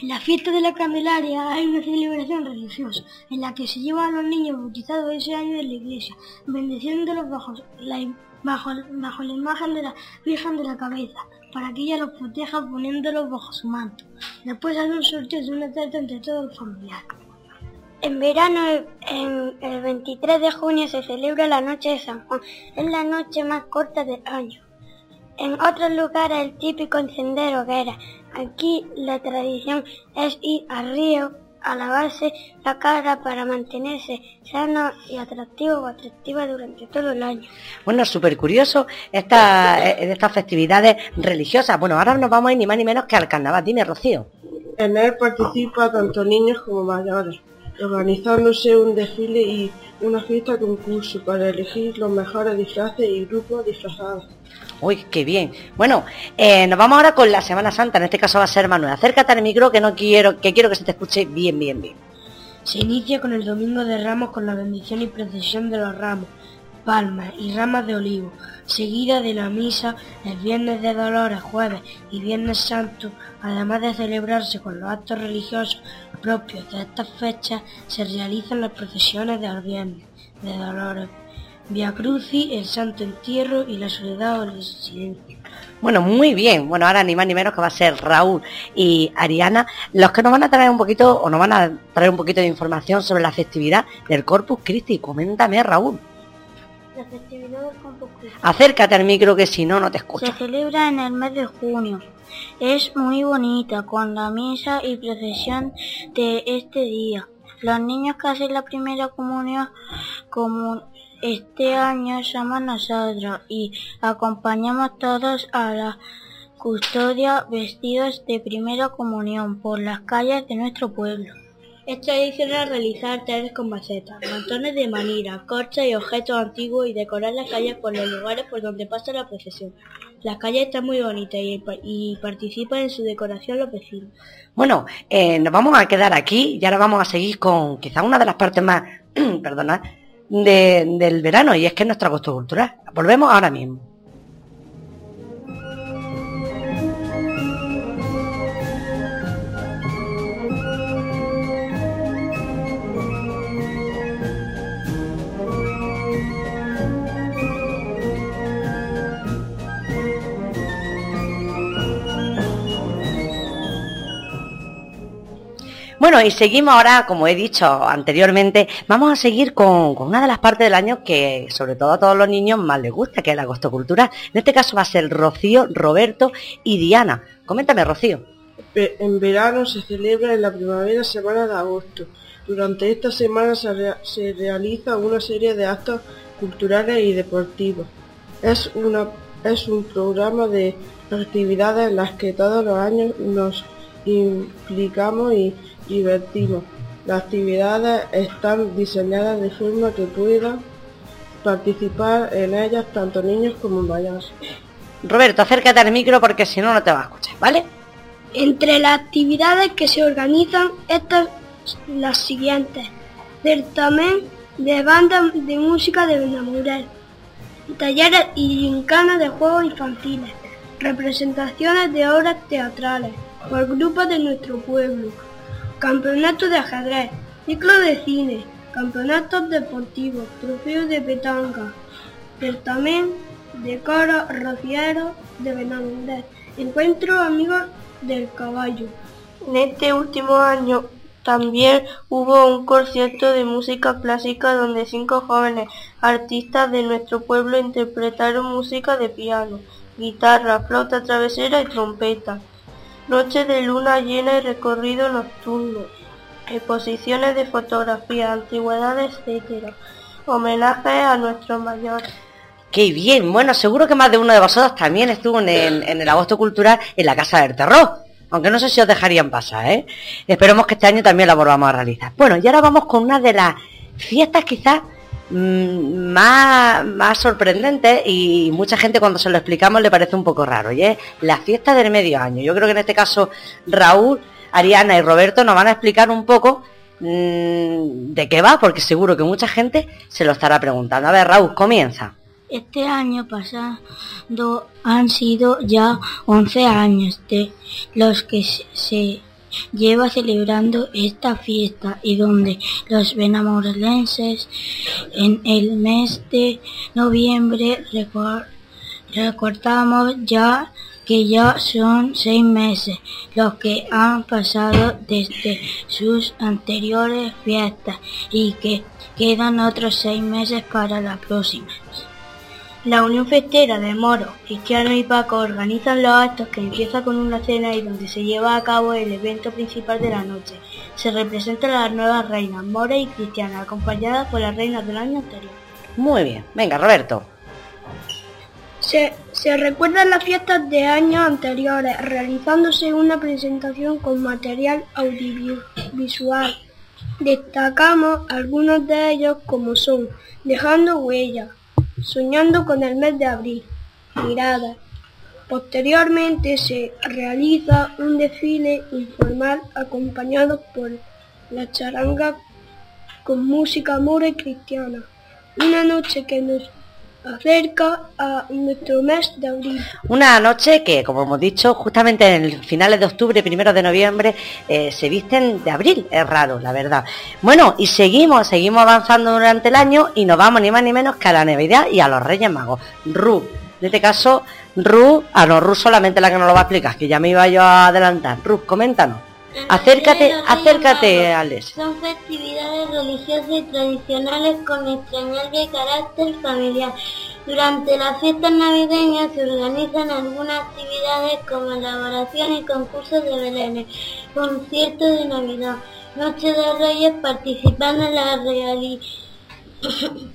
En la fiesta de la Candelaria hay una celebración religiosa en la que se llevan a los niños bautizados ese año en la iglesia, bendiciéndolos bajo la, bajo, la imagen de la Virgen de la Cabeza, para que ella los proteja poniéndolos bajo su manto. Después hay un sorteo de una tarta entre todos los familiares. En verano, el 23 de junio, se celebra la Noche de San Juan. Es la noche más corta del año. En otros lugares el típico encender hogueras. Aquí la tradición es ir al río a lavarse la cara para mantenerse sano y atractivo o atractiva durante todo el año. Bueno, súper curioso esta, eh, estas festividades religiosas. Bueno, ahora nos vamos a ir ni más ni menos que al carnaval. Dime, Rocío. En él participa tanto niños como mayores, organizándose un desfile y una fiesta concurso para elegir los mejores disfraces y grupos disfrazados. Uy, qué bien. Bueno, eh, nos vamos ahora con la Semana Santa. En este caso va a ser Manuel. Acércate al micro que no quiero, que quiero que se te escuche bien, bien, bien. Se inicia con el Domingo de Ramos con la bendición y procesión de los ramos, palmas y ramas de olivo, seguida de la misa el Viernes de Dolores, jueves y Viernes Santo, además de celebrarse con los actos religiosos propios de estas fechas, se realizan las procesiones de los Viernes de Dolores, Via Crucis, el Santo Entierro y la Soledad o el Silencio. Bueno, muy bien. Bueno, ahora ni más ni menos que va a ser Raúl y Ariana los que nos van a traer un poquito o nos van a traer un poquito de información sobre la festividad del Corpus Christi. Coméntame, Raúl. La festividad del Corpus Christi Acércate al micro que si no, no te escucho. se celebra en el mes de junio. es muy bonita con la misa y procesión de este día. Los niños que hacen la primera comunión como este año somos nosotros y acompañamos todos a la custodia vestidos de primera comunión por las calles de nuestro pueblo. Es tradicional realizar talleres con macetas, montones de manira, corchas y objetos antiguos y decorar las calles por los lugares por donde pasa la procesión. Las calles están muy bonitas y, participan en su decoración los vecinos. Bueno, eh, nos vamos a quedar aquí y ahora vamos a seguir con quizá una de las partes más, perdona, del verano y es que es nuestra agosto cultural. Volvemos ahora mismo. Bueno, y seguimos ahora, como he dicho anteriormente, vamos a seguir con, una de las partes del año que sobre todo a todos los niños más les gusta, que es la agosto cultural. En este caso va a ser Rocío, Roberto y Diana. Coméntame, Rocío. En verano se celebra en la primavera semana de agosto. Durante esta semana se, se realiza una serie de actos culturales y deportivos. Es, una, es un programa de actividades en las que todos los años nos implicamos y divertimos. Las actividades están diseñadas de forma que puedan participar en ellas tanto niños como mayores. Roberto, acércate al micro porque si no, no te va a escuchar, ¿vale? Entre las actividades que se organizan, estas las siguientes. Certamen de bandas de música de Benamurel, talleres y gincanas de juegos infantiles, representaciones de obras teatrales por grupos de nuestro pueblo, campeonato de ajedrez, ciclo de cine, campeonatos deportivos, trofeos de petanca, certamen de cara rociero de Benavides, encuentro amigos del caballo. En este último año también hubo un concierto de música clásica donde cinco jóvenes artistas de nuestro pueblo interpretaron música de piano, guitarra, flauta travesera y trompeta. Noche de luna llena y recorrido nocturno, exposiciones de fotografía, antigüedades, etc. Homenaje a nuestros mayores. Qué bien, bueno, seguro que más de uno de vosotros también estuvo en, el agosto cultural en la Casa del Terror, aunque no sé si os dejarían pasar, ¿eh? Esperemos que este año también la volvamos a realizar. Bueno, y ahora vamos con una de las fiestas quizás más, más sorprendente y mucha gente cuando se lo explicamos le parece un poco raro y es la fiesta del medio año. Yo creo que en este caso Raúl, Ariana y Roberto nos van a explicar un poco mm, de qué va, porque seguro que mucha gente se lo estará preguntando. A ver, Raúl, comienza. Este año pasado han sido ya 11 años de los que se lleva celebrando esta fiesta y donde los benamorelenses en el mes de noviembre recordamos ya que ya son seis meses los que han pasado desde sus anteriores fiestas y que quedan otros seis meses para la próxima. La Unión Festera de Moro, Cristiano y Paco organizan los actos que empieza con una cena y donde se lleva a cabo el evento principal de la noche. Se representan las nuevas reinas, Mora y Cristiana, acompañadas por las reinas del año anterior. Muy bien, venga Roberto. Se, se recuerdan las fiestas de años anteriores, realizándose una presentación con material audiovisual. Destacamos algunos de ellos como son Dejando Huellas, soñando con el mes de abril, mirada. Posteriormente se realiza un desfile informal acompañado por la charanga con música mora y cristiana. Una noche que nos acerca a nuestro mes de abril. Una noche que, como hemos dicho, justamente en el finales de octubre, primero de noviembre, eh, se visten de abril. Es raro, la verdad. Bueno, y seguimos, seguimos avanzando durante el año y nos vamos ni más ni menos que a la Navidad y a los Reyes Magos. Ru, en este caso, Ru, ah no, Ru solamente la que nos lo va a explicar, que ya me iba yo a adelantar. Ru, coméntanos. Acércate, acércate, Alex. Son festividades religiosas y tradicionales con extrañable carácter familiar. Durante las fiestas navideñas se organizan algunas actividades como elaboración y concursos de belenes, conciertos de Navidad, Noche de Reyes participando en la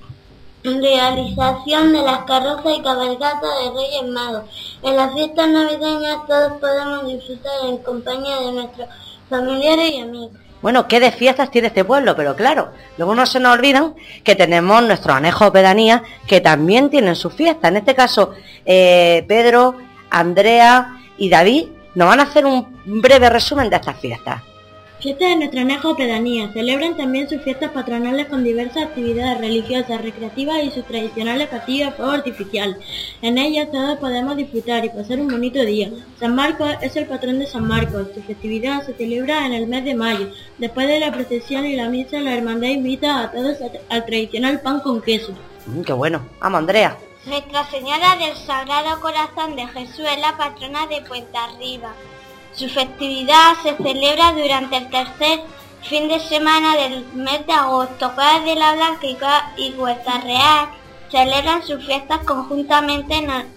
realización de las carrozas y cabalgatas de Reyes Magos. En las fiestas navideñas todos podemos disfrutar en compañía de nuestros familiares y amigos. Bueno, qué de fiestas tiene este pueblo, pero claro, luego no se nos olvidan que tenemos nuestros anejos pedanías que también tienen su fiesta. En este caso, eh, Pedro, Andrea y David nos van a hacer un breve resumen de estas fiestas. Fiestas de nuestra anejo pedanía. Celebran también sus fiestas patronales con diversas actividades religiosas, recreativas y sus tradicionales castillos de fuego artificial. En ellas todos podemos disfrutar y pasar un bonito día. San Marcos es el patrón de San Marcos. Su festividad se celebra en el mes de mayo. Después de la procesión y la misa, la hermandad invita a todos al tradicional pan con queso. Mm, qué bueno. Vamos, Andrea. Nuestra Señora del Sagrado Corazón de Jesús es la patrona de Puerta Arriba. Su festividad se celebra durante el tercer fin de semana del mes de agosto. Cuadras de la Blanca y Huerta Real celebran sus fiestas conjuntamente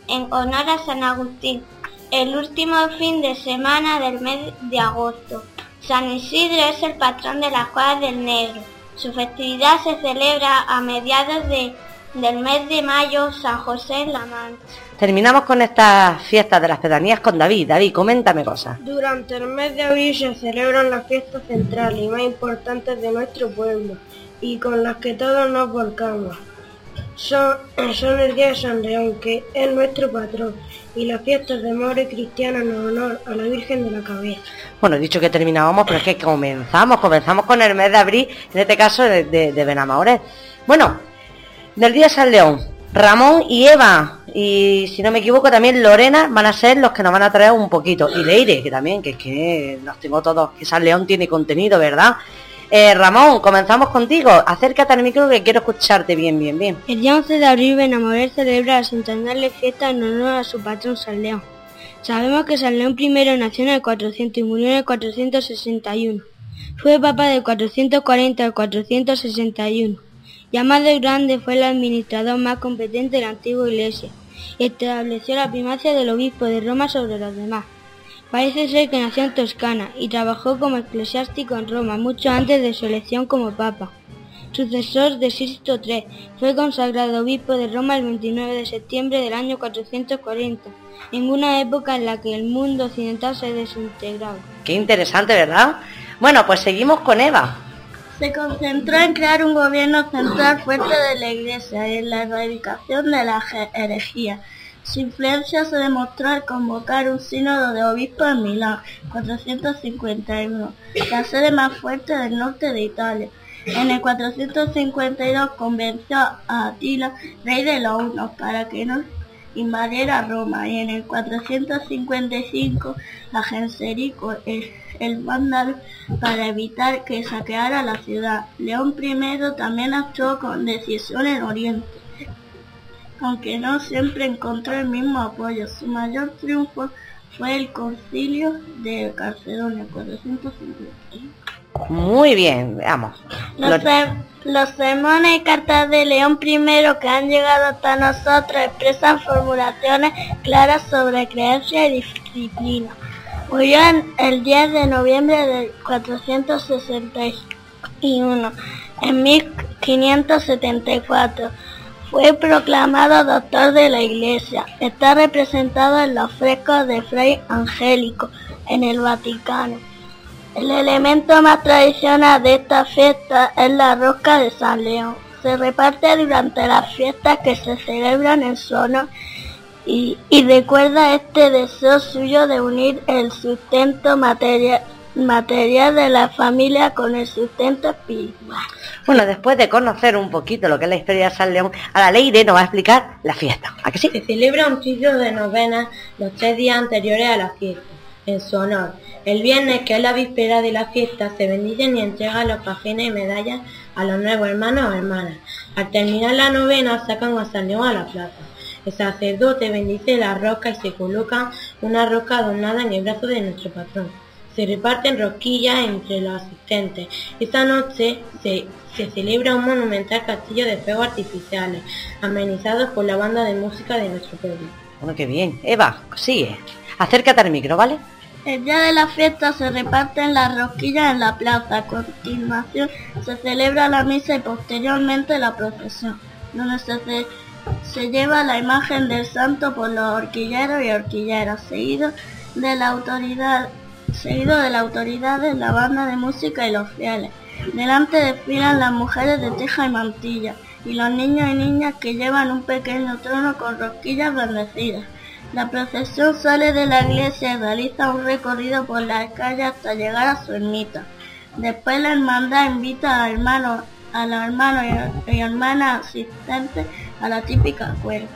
en, honor a San Agustín, el último fin de semana del mes de agosto. San Isidro es el patrón de las cuadras del Negro. Su festividad se celebra a mediados del mes de mayo, San José en la Mancha. Terminamos con estas fiestas de las pedanías con David. David, coméntame cosas. Durante el mes de abril se celebran las fiestas centrales y más importantes de nuestro pueblo y con las que todos nos volcamos. Son, son el Día de San León, que es nuestro patrón, y las fiestas de More cristianos en honor a la Virgen de la Cabeza. Bueno, he dicho que terminábamos, pero es que comenzamos, comenzamos con el mes de abril, en este caso de, de, de Bueno, del Día de San León, Ramón y Eva, y si no me equivoco también Lorena van a ser los que nos van a traer un poquito. Y Leire, que también, que es que nos tengo todos, que San León tiene contenido, ¿verdad? Eh, Ramón, comenzamos contigo. Acércate al micro que quiero escucharte bien, bien, bien. El día 11 de abril Benamorel celebra la centenaria fiesta en honor a su patrón San León. Sabemos que San León I nació en el 400 y murió en el 461. Fue papa del 440 al 461 más de Grande fue el administrador más competente de la antigua iglesia y estableció la primacia del obispo de Roma sobre los demás. Parece ser que nació en Toscana y trabajó como eclesiástico en Roma mucho antes de su elección como papa. Sucesor de Sixto III, fue consagrado obispo de Roma el 29 de septiembre del año 440, en una época en la que el mundo occidental se desintegraba. Qué interesante, ¿verdad? Bueno, pues seguimos con Eva se concentró en crear un gobierno central fuerte de la Iglesia y en la erradicación de la herejía. Su influencia se demostró al convocar un sínodo de obispos en Milán, 451, la sede más fuerte del norte de Italia. En el 452 convenció a Atila, rey de los hunos, para que no invadiera Roma y en el 455 a Genserico, el el vándalo para evitar que saqueara la ciudad. León I también actuó con decisión en Oriente, aunque no siempre encontró el mismo apoyo. Su mayor triunfo fue el concilio de Calcedonia, 450. Muy bien, veamos. Los, los sermones y cartas de León I que han llegado hasta nosotros expresan formulaciones claras sobre creencia y disciplina. Murió el 10 de noviembre de 461. En 1574 fue proclamado doctor de la Iglesia. Está representado en los frescos de Fray Angélico en el Vaticano. El elemento más tradicional de esta fiesta es la rosca de San León. Se reparte durante las fiestas que se celebran en su honor y, recuerda este deseo suyo de unir el sustento material, material de la familia con el sustento espiritual. Bueno, después de conocer un poquito lo que es la historia de San León, a la Leire nos va a explicar la fiesta. ¿A que sí? Se celebra un ciclo de novenas los tres días anteriores a la fiesta, en su honor. El viernes, que es la víspera de la fiesta, se bendicen y entregan los cafines y medallas a los nuevos hermanos o hermanas. Al terminar la novena, sacan a San León a la plaza. El sacerdote bendice la roca y se coloca una roca adornada en el brazo de nuestro patrón. Se reparten rosquillas entre los asistentes. Esta noche se, se celebra un monumental castillo de fuegos artificiales, amenizados por la banda de música de nuestro pueblo. Bueno, qué bien. Eva, sigue. Acércate al micro, ¿vale? El día de la fiesta se reparten las rosquillas en la plaza. A continuación se celebra la misa y posteriormente la procesión, donde se, se lleva la imagen del santo por los horquilleros y horquilleras, seguido de la autoridad, seguido de las autoridades, la banda de música y los fieles. Delante desfilan las mujeres de teja y mantilla y los niños y niñas que llevan un pequeño trono con rosquillas bendecidas. La procesión sale de la iglesia y realiza un recorrido por las calles hasta llegar a su ermita. Después la hermandad invita a hermanos, a los hermanos y hermanas asistentes a la típica cuerda.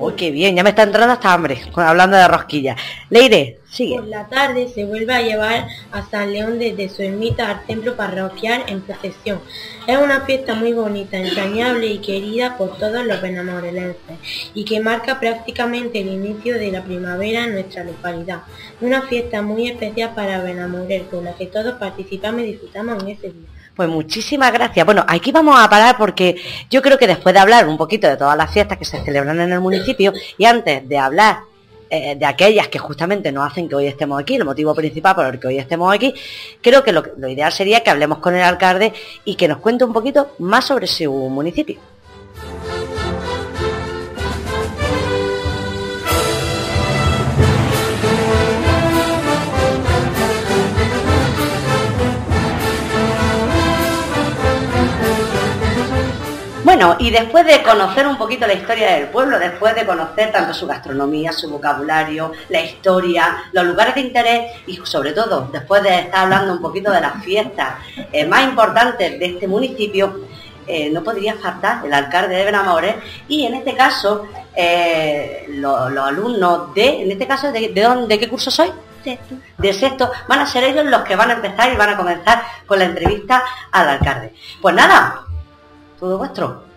Uy, qué bien, ya me está entrando hasta hambre, hablando de rosquillas. Leire, sigue. Por la tarde se vuelve a llevar a San León desde su ermita al templo parroquial en procesión. Es una fiesta muy bonita, entrañable y querida por todos los benamorelenses y que marca prácticamente el inicio de la primavera en nuestra localidad. Una fiesta muy especial para Benamorel, con la que todos participamos y disfrutamos en ese día. Pues muchísimas gracias. Bueno, aquí vamos a parar porque yo creo que después de hablar un poquito de todas las fiestas que se celebran en el municipio y antes de hablar eh, de aquellas que justamente nos hacen que hoy estemos aquí, el motivo principal por el que hoy estemos aquí, creo que lo, lo ideal sería que hablemos con el alcalde y que nos cuente un poquito más sobre su municipio. Bueno, y después de conocer un poquito la historia del pueblo, después de conocer tanto su gastronomía, su vocabulario, la historia, los lugares de interés y sobre todo después de estar hablando un poquito de las fiestas eh, más importantes de este municipio, eh, no podría faltar el alcalde de Benamores y en este caso eh, lo- los alumnos de, en este caso, ¿de, de, dónde- de qué curso soy? Sexto. de sexto, van a ser ellos los que van a empezar y van a comenzar con la entrevista al alcalde. Pues nada, todo vuestro.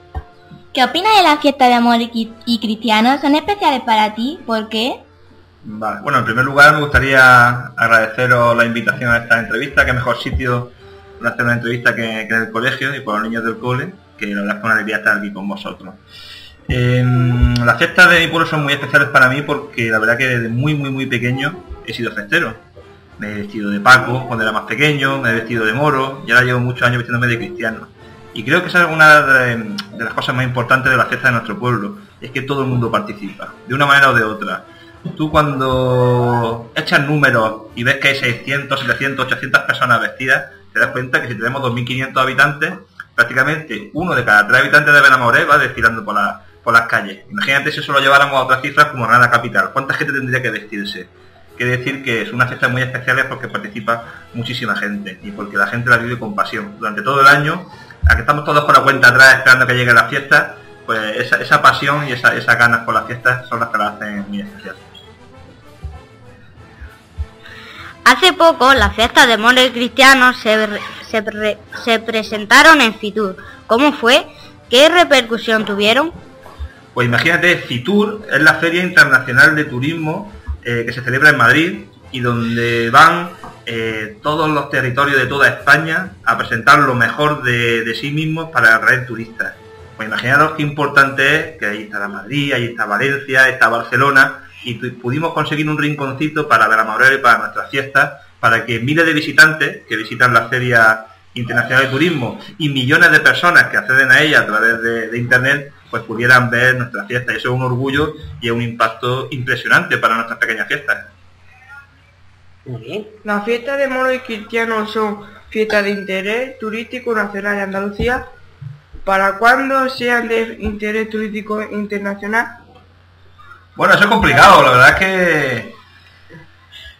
¿Qué opinas de la fiesta de amor y, y cristianos? ¿Son especiales para ti? ¿Por qué? Vale. Bueno, en primer lugar me gustaría agradeceros la invitación a esta entrevista, que mejor sitio para hacer una entrevista que, que en el colegio y por los niños del cole, que la verdad es que una alegría estar aquí con vosotros. Em, las fiestas de mi pueblo son muy especiales para mí porque la verdad que desde muy muy muy pequeño he sido festero. Me he vestido de Paco cuando era más pequeño, me he vestido de moro y ahora llevo muchos años vistiéndome de cristiano. Y creo que esa es una de, las cosas más importantes de la fiesta de nuestro pueblo, es que todo el mundo participa, de una manera o de otra. Tú cuando echas números y ves que hay 600, 700, 800 personas vestidas, te das cuenta que si tenemos 2.500 habitantes, prácticamente uno de cada tres habitantes de Benamoré va desfilando por, la- por las calles. Imagínate si eso lo lleváramos a otras cifras como Granada Capital. ¿Cuánta gente tendría que vestirse? Quiere decir que es una fiesta muy especial porque participa muchísima gente y porque la gente la vive con pasión. Durante todo el año, a que estamos todos con la cuenta atrás esperando que llegue la fiesta, pues esa, esa pasión y esa, esas ganas por las fiestas son las que la hacen muy especial. Hace poco las fiestas de amor cristianos se, re- se, pre- se presentaron en Fitur. ¿Cómo fue? ¿Qué repercusión tuvieron? Pues imagínate, FITUR es la Feria Internacional de Turismo eh, que se celebra en Madrid y donde van eh, todos los territorios de toda España a presentar lo mejor de, sí mismos para atraer turistas. Pues imaginaros qué importante es que ahí está Madrid, ahí está Valencia, está Barcelona y pudimos conseguir un rinconcito para Benamorel y para nuestras fiestas para que miles de visitantes que visitan la Feria Internacional de Turismo y millones de personas que acceden a ella a través de, Internet pues pudieran ver nuestra fiesta. Y eso es un orgullo y es un impacto impresionante para nuestras pequeñas fiestas. Muy bien. Las fiestas de moros y cristianos son fiestas de interés turístico nacional de Andalucía. ¿Para cuándo sean de interés turístico internacional? Bueno, eso es complicado, la verdad es que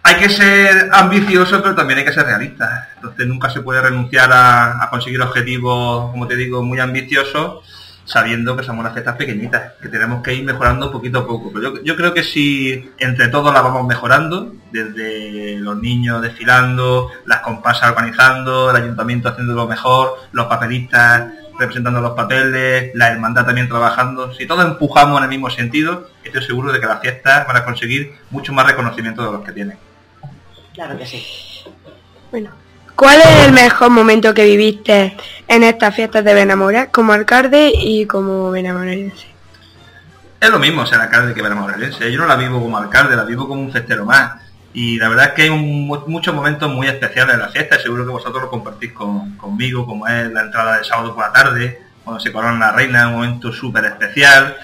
hay que ser ambicioso, pero también hay que ser realista. Entonces nunca se puede renunciar a, a conseguir objetivos, como te digo, muy ambiciosos, sabiendo que somos unas fiestas pequeñitas, que tenemos que ir mejorando poquito a poco. Pero yo, yo creo que si entre todos la vamos mejorando, desde los niños desfilando, las comparsas organizando, el ayuntamiento haciendo lo mejor, los papelistas representando los papeles, la hermandad también trabajando, si todos empujamos en el mismo sentido, estoy seguro de que las fiestas van a conseguir mucho más reconocimiento de los que tienen. Claro que sí. Bueno, ¿cuál es el mejor momento que viviste en estas fiestas de Benamora como alcalde y como benamorense? Es lo mismo ser alcalde que benamorense. Yo no la vivo como alcalde, la vivo como un festero más. Y la verdad es que hay muchos momentos muy especiales en la fiesta seguro que vosotros lo compartís conmigo, como es la entrada de sábado por la tarde, cuando se corona la reina, un momento súper especial.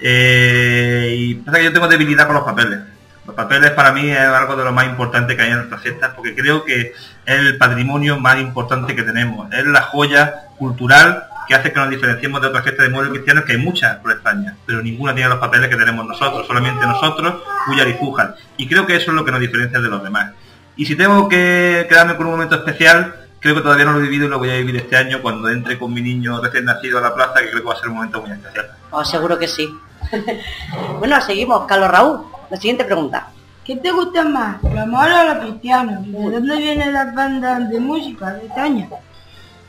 Eh, y pasa que yo tengo debilidad con los papeles. Los papeles para mí es algo de lo más importante que hay en nuestras fiestas porque creo que es el patrimonio más importante que tenemos. Es la joya cultural que hace que nos diferenciemos de otras fiestas de muebles cristianos, que hay muchas por España, pero ninguna tiene los papeles que tenemos nosotros, solamente nosotros, Cuyar y Zújar. Y creo que eso es lo que nos diferencia de los demás. Y si tengo que quedarme con un momento especial, creo que todavía no lo he vivido y lo voy a vivir este año cuando entre con mi niño recién nacido a la plaza, que creo que va a ser un momento muy especial. Oh, seguro que sí. bueno, seguimos. Carlos Raúl, la siguiente pregunta. ¿Qué te gusta más, la mola o la cristiana? ¿De dónde vienen las bandas de música de Taña?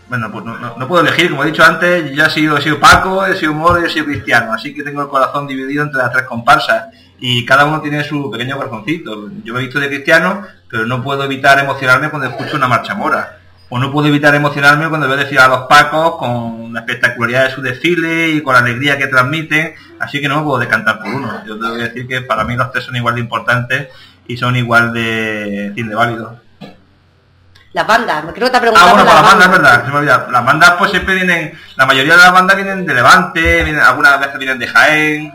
Bueno, pues no, puedo elegir, como he dicho antes, ya he sido, he sido Paco, he sido Moro y he sido Cristiano, así que tengo el corazón dividido entre las tres comparsas y cada uno tiene su pequeño corazoncito. Yo me he visto de Cristiano, pero no puedo evitar emocionarme cuando escucho una marcha mora o no puedo evitar emocionarme cuando veo desfilar a los Pacos con la espectacularidad de su desfile y con la alegría que transmiten, así que no me puedo decantar por uno. Yo tengo que decir que para mí los tres son igual de importantes y son igual de, fin, de válidos. Las bandas, creo que te preguntado. Ah, bueno, para las bandas, es verdad, se me olvida. Las bandas pues siempre vienen, la mayoría de las bandas vienen de Levante, vienen, algunas veces vienen de Jaén.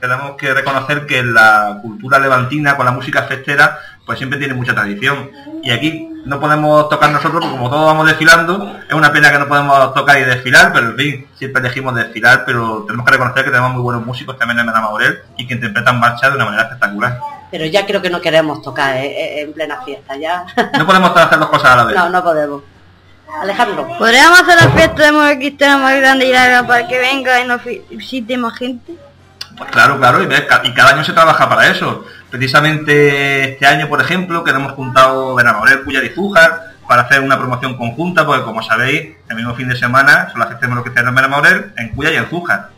Tenemos que reconocer que la cultura levantina con la música festera pues siempre tiene mucha tradición. Y aquí no podemos tocar nosotros, porque como todos vamos desfilando, es una pena que no podemos tocar y desfilar, pero en fin, siempre elegimos desfilar, pero tenemos que reconocer que tenemos muy buenos músicos también en Mena Maurel y que interpretan marcha de una manera espectacular. Pero ya creo que no queremos tocar eh, eh, en plena fiesta, ya. No podemos hacer dos cosas a la vez. No, no podemos. Alejandro. ¿Podríamos hacer la fiesta de mujer cristiana más grande y larga para que venga y nos visite más gente? Pues claro, claro, y, y cada año se trabaja para eso. Precisamente este año, por ejemplo, que hemos juntado Benamorel, Cuyar y Zújar para hacer una promoción conjunta, porque como sabéis, el mismo fin de semana son las fiestas de que en Benamorel, en Cuyar y en Zújar.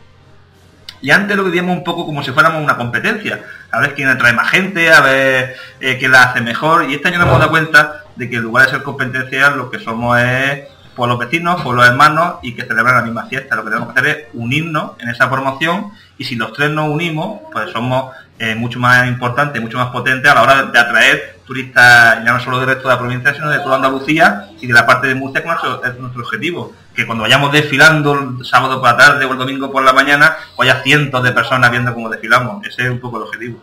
Y antes lo vivíamos un poco como si fuéramos una competencia, a ver quién atrae más gente, a ver eh, quién la hace mejor. Y este año nos hemos dado cuenta de que en lugar de ser competencia, lo que somos es por los vecinos, por los hermanos y que celebran la misma fiesta. Lo que tenemos que hacer es unirnos en esa promoción y si los tres nos unimos, pues somos eh, mucho más importante, mucho más potente a la hora de atraer turistas ya no solo del resto de la provincia, sino de toda Andalucía y de la parte de Murcia, es nuestro objetivo. Que cuando vayamos desfilando el sábado por la tarde o el domingo por la mañana, haya cientos de personas viendo cómo desfilamos. Ese es un poco el objetivo.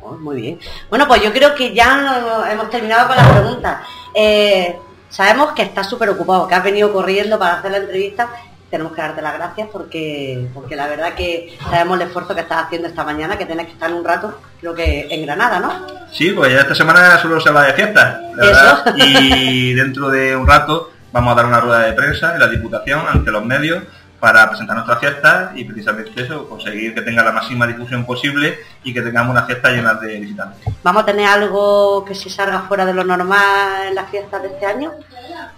Oh, muy bien. Bueno, pues yo creo que ya hemos terminado con las preguntas. Eh, sabemos que estás súper ocupado, que has venido corriendo para hacer la entrevista tenemos que darte las gracias porque, porque la verdad que sabemos el esfuerzo que estás haciendo esta mañana, que tienes que estar un rato, creo que en Granada, ¿no? Sí, pues ya esta semana solo se va de fiesta, ¿Eso? y dentro de un rato vamos a dar una rueda de prensa en la Diputación ante los medios para presentar nuestra fiesta y precisamente eso, conseguir que tenga la máxima difusión posible y que tengamos una fiesta llena de visitantes. ¿Vamos a tener algo que se salga fuera de lo normal en las fiestas de este año?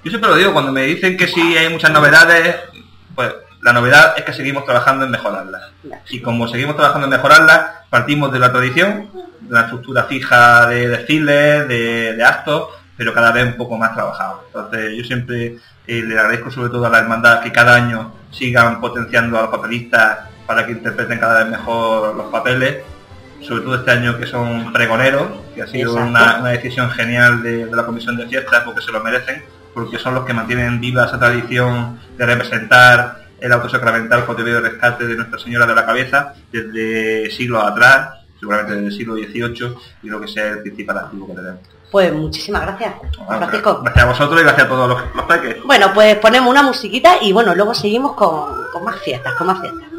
Yo siempre lo digo, cuando me dicen que sí hay muchas novedades, pues la novedad es que seguimos trabajando en mejorarla. Y como seguimos trabajando en mejorarla, partimos de la tradición, de la estructura fija de desfiles, de, actos, pero cada vez un poco más trabajado. Entonces yo siempre eh, le agradezco sobre todo a la hermandad que cada año sigan potenciando a los papelistas para que interpreten cada vez mejor los papeles, sobre todo este año que son pregoneros, que ha sido una, decisión genial de, de la Comisión de Fiestas porque se lo merecen porque son los que mantienen viva esa tradición de representar el autosacramental contenido de rescate de Nuestra Señora de la Cabeza desde siglos atrás, seguramente desde el siglo XVIII, y lo que sea el principal activo que tenemos. Pues muchísimas gracias, Francisco. Gracias a vosotros y gracias a todos los, los peques. Bueno, pues ponemos una musiquita y bueno, luego seguimos con, con más fiestas, con más fiestas.